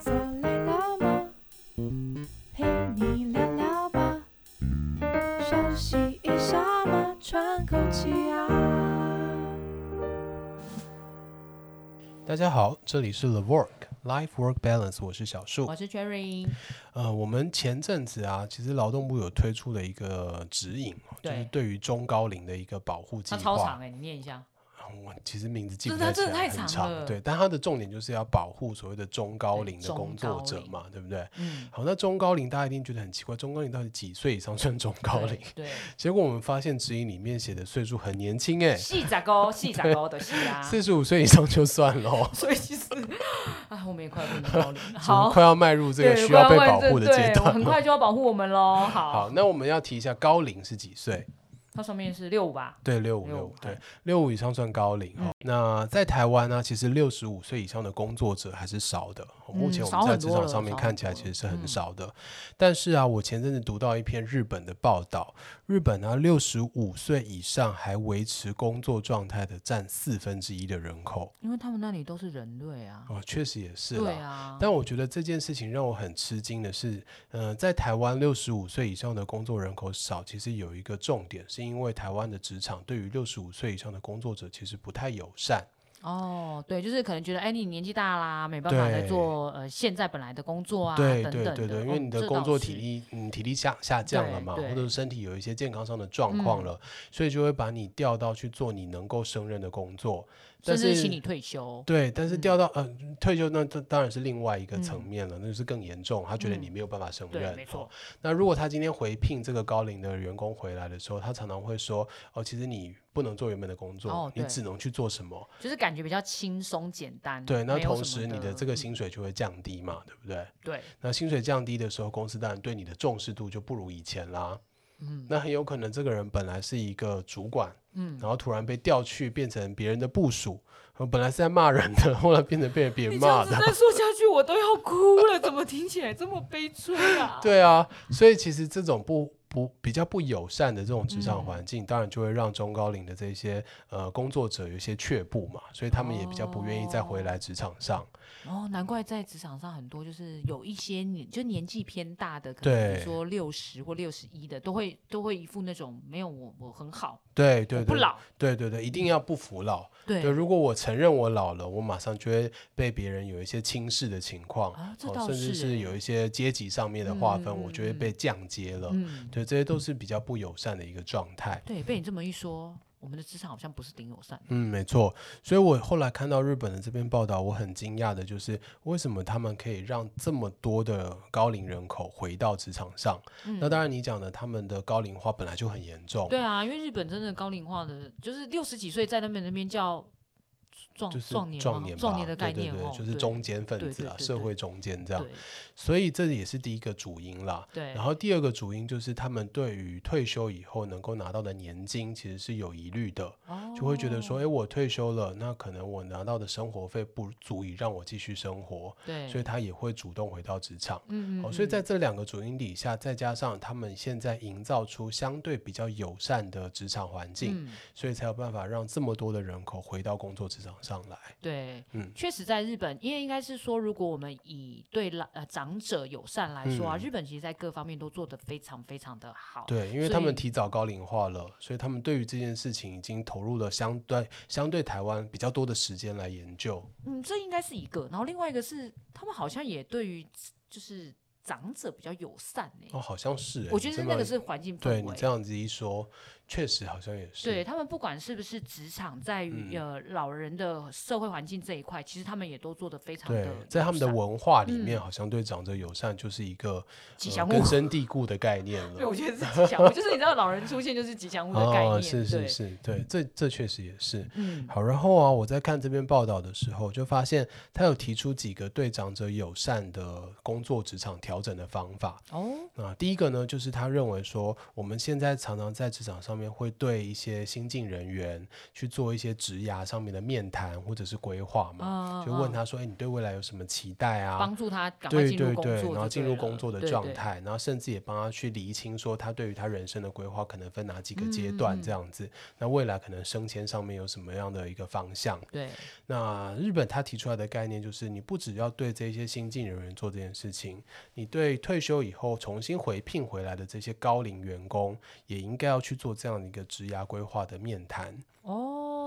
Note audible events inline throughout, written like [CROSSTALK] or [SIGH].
坐累了吗？陪你聊聊吧，休息一下嘛，喘口气啊。大家好，这里是 The Work Life Work Balance，我是小树，我是 Cherry。呃，我们前阵子啊，其实劳动部有推出了一个指引，就是对于中高龄的一个保护计划。超长哎、欸，你念一下。我其实名字记不太起来，很长，对，但它的重点就是要保护所谓的中高龄的工作者嘛，对，不对？嗯。好，那中高龄大家一定觉得很奇怪，中高龄到底几岁以上算中高龄？对。[LAUGHS] 结果我们发现指引里面写的岁数很年轻哎，四十高，四十高的是啊，四十五岁以上就算喽。[LAUGHS] 所以其实，啊，我们也快变高龄，[LAUGHS] 好，快要迈入这个需要被保护的阶段，很快就要保护我们喽。好，好，那我们要提一下高龄是几岁？它上面是六五吧？对，六五六五，对，六五以上算高龄哈。嗯、那在台湾呢，其实六十五岁以上的工作者还是少的。目前我们在职场上面看起来其实是很少的，但是啊，我前阵子读到一篇日本的报道，日本呢六十五岁以上还维持工作状态的占四分之一的人口，因为他们那里都是人类啊。哦，确实也是啦。对啊。但我觉得这件事情让我很吃惊的是，嗯、呃，在台湾六十五岁以上的工作人口少，其实有一个重点，是因为台湾的职场对于六十五岁以上的工作者其实不太友善。哦，对，就是可能觉得，哎，你年纪大啦，没办法再做呃现在本来的工作啊，对。对对对，因为你的工作体力，嗯，体力下下降了嘛，或者是身体有一些健康上的状况了，嗯、所以就会把你调到去做你能够胜任的工作。但是请你退休，对，但是调到、嗯、呃退休，那这当然是另外一个层面了，嗯、那就是更严重。他觉得你没有办法胜任，没错。那如果他今天回聘这个高龄的员工回来的时候，他常常会说：“哦，其实你不能做原本的工作，哦、你只能去做什么？就是感觉比较轻松简单。”对，那同时你的这个薪水就会降低嘛，嗯、对不对？对。那薪水降低的时候，公司当然对你的重视度就不如以前啦。嗯。那很有可能这个人本来是一个主管。嗯，然后突然被调去变成别人的部署，本来是在骂人的，后来变成被别人骂的。再说下去我都要哭了，怎么听起来这么悲催啊？[LAUGHS] 对啊，所以其实这种不不比较不友善的这种职场环境，嗯、当然就会让中高龄的这些呃工作者有一些却步嘛，所以他们也比较不愿意再回来职场上。哦，难怪在职场上很多就是有一些年就年纪偏大的，可能比如说六十或六十一的，都会都会一副那种没有我我很好。对对对，不老，对对对，一定要不服老。对，如果我承认我老了，我马上就会被别人有一些轻视的情况，甚至是有一些阶级上面的划分，我就会被降阶了。对，这些都是比较不友善的一个状态。对，被你这么一说。我们的职场好像不是挺友善的。嗯，没错。所以我后来看到日本的这篇报道，我很惊讶的就是，为什么他们可以让这么多的高龄人口回到职场上？嗯、那当然，你讲的他们的高龄化本来就很严重。对啊，因为日本真的高龄化的，就是六十几岁在那边那边叫。就是壮年，壮年，壮年的概念，对对对，就是中间分子啊，社会中间这样，所以这也是第一个主因啦。对，然后第二个主因就是他们对于退休以后能够拿到的年金其实是有疑虑的，就会觉得说，哎，我退休了，那可能我拿到的生活费不足以让我继续生活，对，所以他也会主动回到职场。嗯嗯，所以在这两个主因底下，再加上他们现在营造出相对比较友善的职场环境，所以才有办法让这么多的人口回到工作职场上。上来，对，嗯，确实，在日本，因为应该是说，如果我们以对老呃长者友善来说啊，嗯、日本其实在各方面都做得非常非常的好。对，因为他们提早高龄化了，所以，所以他们对于这件事情已经投入了相对相对台湾比较多的时间来研究。嗯，这应该是一个，然后另外一个是，他们好像也对于就是。长者比较友善呢？哦，好像是。我觉得那个是环境氛围。对你这样子一说，确实好像也是。对他们，不管是不是职场，在于呃老人的社会环境这一块，其实他们也都做得非常的。在他们的文化里面，好像对长者友善就是一个吉祥物、根深蒂固的概念了。对，我觉得是吉祥物，就是你知道，老人出现就是吉祥物的概念。是是是，对，这这确实也是。嗯，好。然后啊，我在看这篇报道的时候，就发现他有提出几个对长者友善的工作职场调整的方法。哦，那第一个呢，就是他认为说，我们现在常常在职场上面会对一些新进人员去做一些职涯上面的面谈或者是规划嘛，就问他说，哎，你对未来有什么期待啊？帮助他赶快进入工作，对对对，然后进入工作的状态，然后甚至也帮他去厘清说，他对于他人生的规划可能分哪几个阶段这样子。那未来可能升迁上面有什么样的一个方向？对，那日本他提出来的概念就是，你不只要对这些新进人员做这件事情，你对退休以后重新回聘回来的这些高龄员工，也应该要去做这样的一个职涯规划的面谈。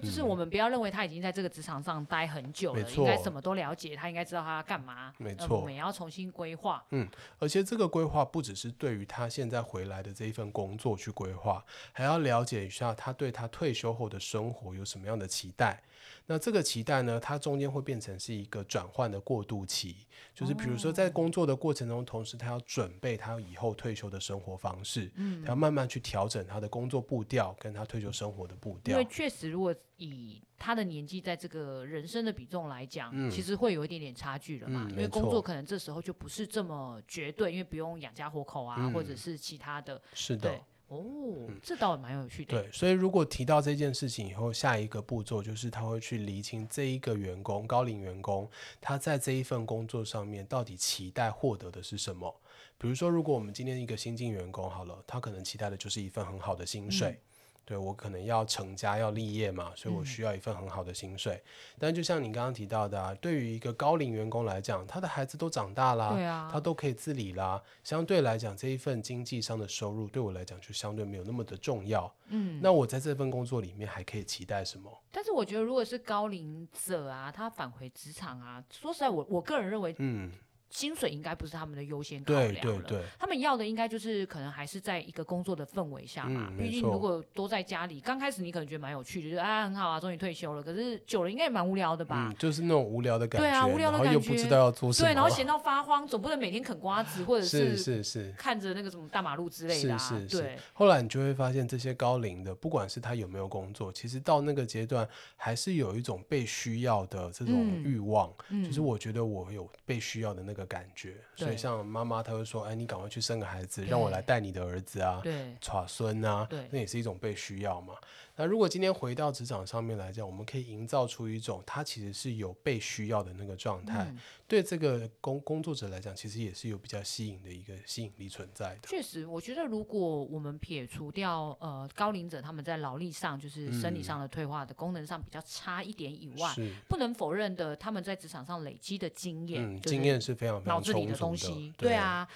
就是我们不要认为他已经在这个职场上待很久了，嗯、应该什么都了解，他应该知道他要干嘛。没错，呃、我们也要重新规划。嗯，而且这个规划不只是对于他现在回来的这一份工作去规划，还要了解一下他对他退休后的生活有什么样的期待。那这个期待呢，它中间会变成是一个转换的过渡期，就是比如说在工作的过程中，同时他要准备他以后退休的生活方式，嗯，他要慢慢去调整他的工作步调跟他退休生活的步调。因为确实，如果以他的年纪在这个人生的比重来讲，嗯，其实会有一点点差距了嘛。嗯，因为工作可能这时候就不是这么绝对，因为不用养家活口啊，嗯，或者是其他的。是的。哦，这倒蛮有趣的。对，所以如果提到这件事情以后，下一个步骤就是他会去厘清这一个员工，高龄员工，他在这一份工作上面到底期待获得的是什么？比如说，如果我们今天一个新进员工好了，他可能期待的就是一份很好的薪水。嗯对，我可能要成家要立业嘛，所以我需要一份很好的薪水。嗯、但就像你刚刚提到的、啊，对于一个高龄员工来讲，他的孩子都长大啦，他都可以自理啦。相对来讲，这一份经济上的收入对我来讲就相对没有那么的重要。嗯，那我在这份工作里面还可以期待什么？但是我觉得，如果是高龄者啊，他返回职场啊，说实在我，我我个人认为，嗯。薪水应该不是他们的优先考量了，对对对，他们要的应该就是可能还是在一个工作的氛围下嘛。毕、嗯、竟如果都在家里，刚开始你可能觉得蛮有趣的，就是啊很好啊，终于退休了。可是久了应该也蛮无聊的吧？嗯，就是那种无聊的感觉。对啊，无聊的感觉，又不知道要做什么。对，然后闲到发慌，总不能每天啃瓜子或者是是是看着那个什么大马路之类的、啊。是是是。对。后来你就会发现，这些高龄的，不管是他有没有工作，其实到那个阶段还是有一种被需要的这种欲望。嗯。就是我觉得我有被需要的那个感觉。所以像妈妈，她会说：“哎，你赶快去生个孩子，让我来带你的儿子啊，对，耍孙啊，对，那也是一种被需要嘛。”那如果今天回到职场上面来讲，我们可以营造出一种他其实是有被需要的那个状态，嗯、对这个工工作者来讲，其实也是有比较吸引的一个吸引力存在的。确实，我觉得如果我们撇除掉呃高龄者他们在劳力上就是生理上的退化的功能上比较差一点以外，嗯、不能否认的他们在职场上累积的经验，嗯，经验是非常非常充足的东西，对啊。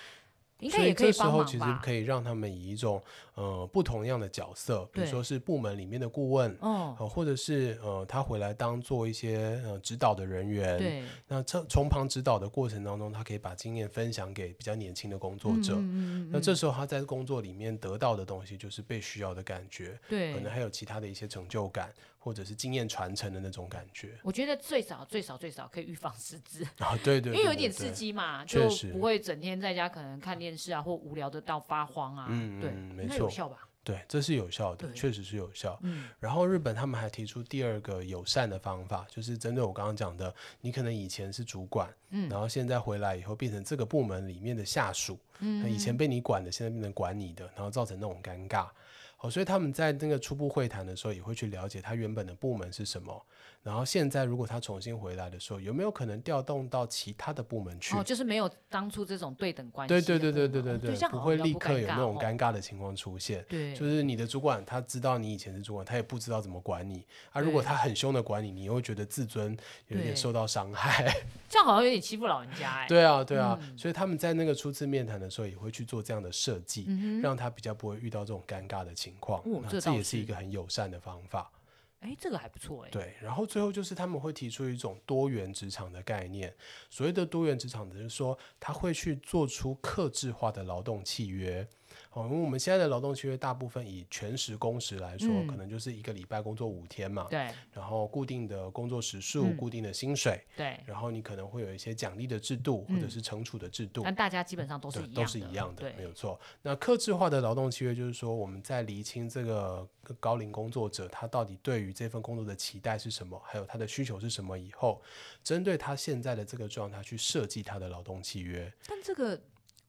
应该所以这时候其实可以让他们以一种呃不同样的角色，比如说是部门里面的顾问，哦、呃，或者是呃他回来当做一些呃指导的人员，对，那从从旁指导的过程当中，他可以把经验分享给比较年轻的工作者，嗯嗯嗯嗯，那这时候他在工作里面得到的东西就是被需要的感觉，对，可能还有其他的一些成就感。或者是经验传承的那种感觉，我觉得最少最少最少可以预防失智啊，对对，对，对，对，因为有一点刺激嘛，就不会整天在家可能看电视啊，或无聊的到发慌啊，嗯，对，没错，有效吧？对，这是有效的，确实是有效。嗯，然后日本他们还提出第二个友善的方法，就是针对我刚刚讲的，你可能以前是主管，嗯，然后现在回来以后变成这个部门里面的下属，嗯，以前被你管的，现在变成管你的，然后造成那种尴尬。哦，所以他们在那个初步会谈的时候，也会去了解他原本的部门是什么。然后现在如果他重新回来的时候，有没有可能调动到其他的部门去？哦，就是没有当初这种对等关系。对对对对对对对，哦、不会立刻有那种尴尬的情况出现。对，就是你的主管他知道你以前是主管，他也不知道怎么管你。啊，如果他很凶的管你，你又会觉得自尊有点受到伤害。[LAUGHS] 这样好像有点欺负老人家哎。对啊对啊，嗯、所以他们在那个初次面谈的时候，也会去做这样的设计，嗯、让他比较不会遇到这种尴尬的情况。哦、这，这也是一个很友善的方法。哎，这个还不错哎。对，然后最后就是他们会提出一种多元职场的概念。所谓的多元职场，就是说他会去做出克制化的劳动契约。哦，因为我们现在的劳动契约大部分以全时工时来说，嗯、可能就是一个礼拜工作五天嘛。对。然后固定的工作时数、嗯，固定的薪水。对。然后你可能会有一些奖励的制度，或者是惩处的制度。嗯、但大家基本上都是一样的。都是一样的，没有错。那克制化的劳动契约就是说，我们在厘清这个高龄工作者他到底对于这份工作的期待是什么，还有他的需求是什么以后，针对他现在的这个状态去设计他的劳动契约。但这个。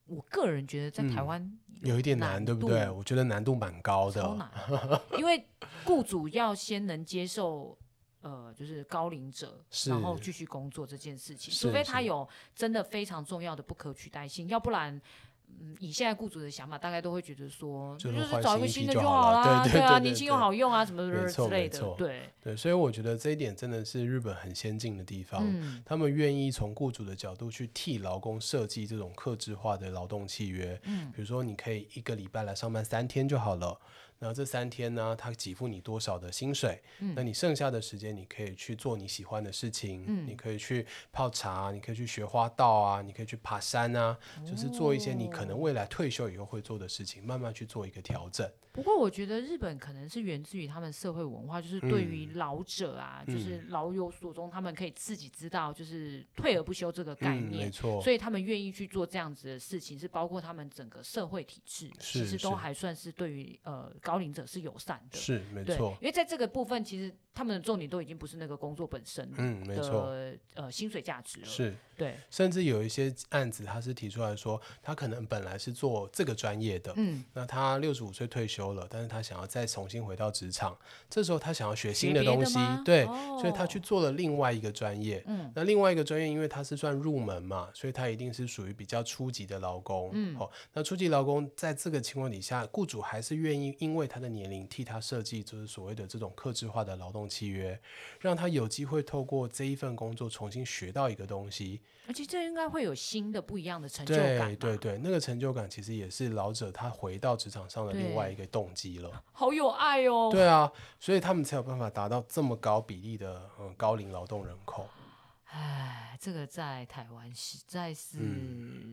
我个人觉得在台湾有，有一点难，对不对？我觉得难度蛮高的，超难，[LAUGHS] 因为雇主要先能接受，呃，就是高龄者，然后继续工作这件事情，除非他有真的非常重要的不可取代性，要不然。嗯，以现在雇主的想法，大概都会觉得说，就是找一个新的就好啦，对，[LAUGHS] 啊，年轻又好用啊，什么之类的，对。对，所以我觉得这一点真的是日本很先进的地方，嗯、他们愿意从雇主的角度去替劳工设计这种克制化的劳动契约，嗯，比如说你可以一个礼拜来上班三天就好了。然后这三天呢，他给付你多少的薪水？嗯，那你剩下的时间，你可以去做你喜欢的事情。嗯，你可以去泡茶，你可以去学花道啊，你可以去爬山啊，哦，就是做一些你可能未来退休以后会做的事情，慢慢去做一个调整。不过我觉得日本可能是源自于他们社会文化，就是对于老者啊，嗯、就是老有所终，他们可以自己知道，就是退而不休这个概念，嗯、没错。所以他们愿意去做这样子的事情，是包括他们整个社会体制，其实都还算是对于呃高龄者是友善的，是没错。因为在这个部分，其实他们的重点都已经不是那个工作本身，嗯，没错，呃，薪水价值了，是。对，甚至有一些案子，他是提出来说，他可能本来是做这个专业的，嗯，那他六十五岁退休了，但是他想要再重新回到职场，这时候他想要学新的东西，对，哦，所以他去做了另外一个专业，嗯，那另外一个专业，因为他是算入门嘛，所以他一定是属于比较初级的劳工，嗯，好，那初级劳工在这个情况底下，雇主还是愿意因为他的年龄替他设计，就是所谓的这种克制化的劳动契约，让他有机会透过这一份工作重新学到一个东西。而且这应该会有新的、不一样的成就感。对对对，那个成就感其实也是老者他回到职场上的另外一个动机了。[LAUGHS] 好有爱哦。对啊，所以他们才有办法达到这么高比例的嗯高龄劳动人口。唉，这个在台湾实在是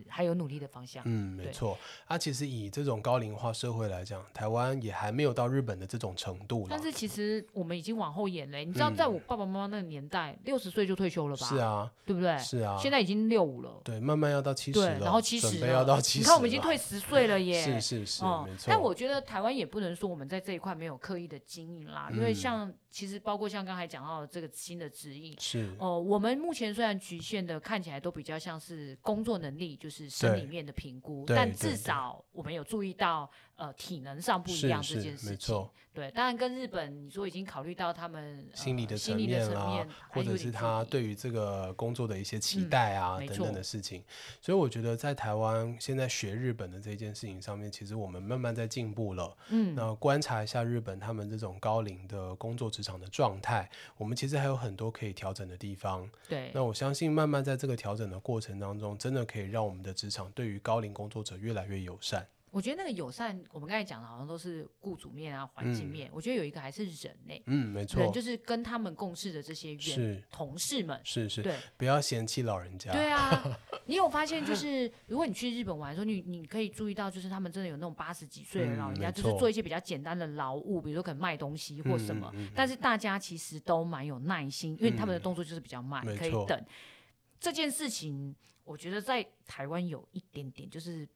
还有努力的方向。嗯，没错。啊，其实以这种高龄化社会来讲，台湾也还没有到日本的这种程度。但是其实我们已经往后延了。你知道，在我爸爸妈妈那个年代，六十岁就退休了吧？是啊，对不对？是啊。现在已经六五了。对，慢慢要到七十了。然后七十，要到七十。你看，我们已经退十岁了耶。[LAUGHS] 是是是，没错。但我觉得台湾也不能说我们在这一块没有刻意的经营啦，因为像。其实包括像刚才讲到的这个新的指引，是哦、呃，我们目前虽然局限的看起来都比较像是工作能力，就是生理面的评估，但至少我们有注意到。呃，体能上不一样这件事情，对，当然跟日本你说已经考虑到他们心理的层面啦，或者是他对于这个工作的一些期待啊等等的事情，所以我觉得在台湾现在学日本的这件事情上面，其实我们慢慢在进步了。嗯，那观察一下日本他们这种高龄的工作职场的状态，我们其实还有很多可以调整的地方。对，那我相信慢慢在这个调整的过程当中，真的可以让我们的职场对于高龄工作者越来越友善。我觉得那个友善，我们刚才讲的好像都是雇主面啊、环境面。嗯、我觉得有一个还是人呢、欸。嗯，没错。人就是跟他们共事的这些员同事们。是是。对，不要嫌弃老人家。对啊，[LAUGHS] 你有发现就是，如果你去日本玩的时候，你你可以注意到，就是他们真的有那种八十几岁的老人家，嗯、就是做一些比较简单的劳务，比如说可能卖东西或什么。但是大家其实都蛮有耐心，因为他们的动作就是比较慢，嗯、可以等。这件事情，我觉得在台湾有一点点就是。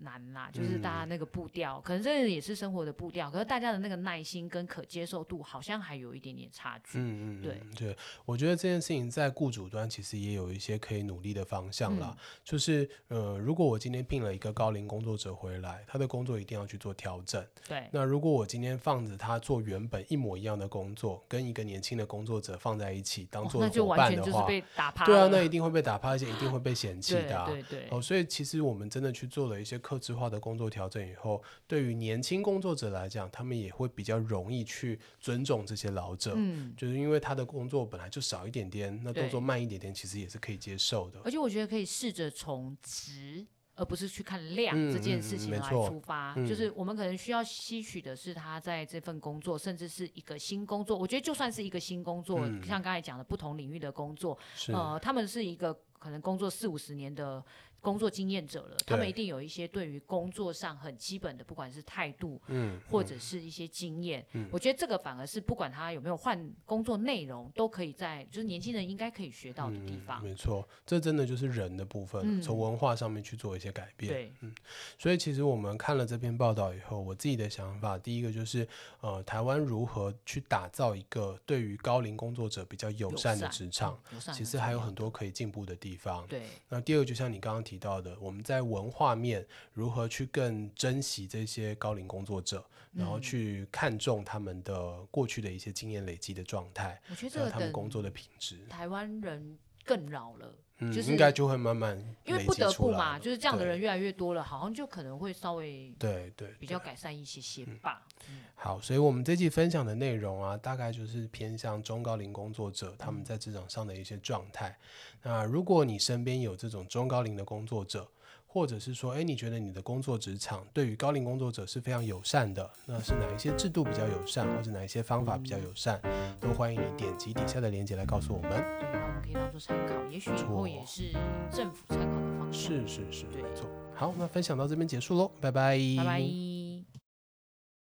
难啦，就是大家那个步调，嗯、可能这也是生活的步调，可是大家的那个耐心跟可接受度好像还有一点点差距。嗯嗯，对对，我觉得这件事情在雇主端其实也有一些可以努力的方向啦。嗯、就是呃，如果我今天聘了一个高龄工作者回来，他的工作一定要去做调整。对。那如果我今天放着他做原本一模一样的工作，跟一个年轻的工作者放在一起当做伙伴的话，哦、那就完全就是被打趴。对啊，那一定会被打趴，而且一定会被 [LAUGHS] 嫌弃的、啊。对对对。哦，所以其实我们真的去做了一些。克制化的工作调整以后，对于年轻工作者来讲，他们也会比较容易去尊重这些老者。嗯，就是因为他的工作本来就少一点点，那动作慢一点点，其实也是可以接受的。而且我觉得可以试着从质，而不是去看量这件事情来出发。嗯嗯嗯、就是我们可能需要吸取的是他在这份工作，甚至是一个新工作。我觉得就算是一个新工作，嗯、像刚才讲的不同领域的工作，呃，他们是一个可能工作四五十年的。工作经验者了，他们一定有一些对于工作上很基本的，不管是态度，嗯，或者是一些经验，嗯，我觉得这个反而是不管他有没有换工作内容，都可以在就是年轻人应该可以学到的地方。没错，这真的就是人的部分，从文化上面去做一些改变。对，嗯，所以其实我们看了这篇报道以后，我自己的想法，第一个就是呃，台湾如何去打造一个对于高龄工作者比较友善的职场，其实还有很多可以进步的地方。对，那第二个就像你刚刚。提到的，我们在文化面如何去更珍惜这些高龄工作者，然后去看重他们的过去的一些经验累积的状态，我觉得他们工作的品质，台湾人更老了。嗯，就是应该就会慢慢，因为不得不嘛，就是这样的人越来越多了，好像就可能会稍微对对比较改善一些些吧。好，所以我们这期分享的内容啊，大概就是偏向中高龄工作者他们在职场上的一些状态。那如果你身边有这种中高龄的工作者，或者是说，哎，你觉得你的工作职场对于高龄工作者是非常友善的，那是哪一些制度比较友善，或者哪一些方法比较友善，都欢迎你点击底下的链接来告诉我们。对，然后我们可以当做参考，也许以后也是政府参考的方式。是是是，没错。好，那分享到这边结束喽，拜拜。拜拜。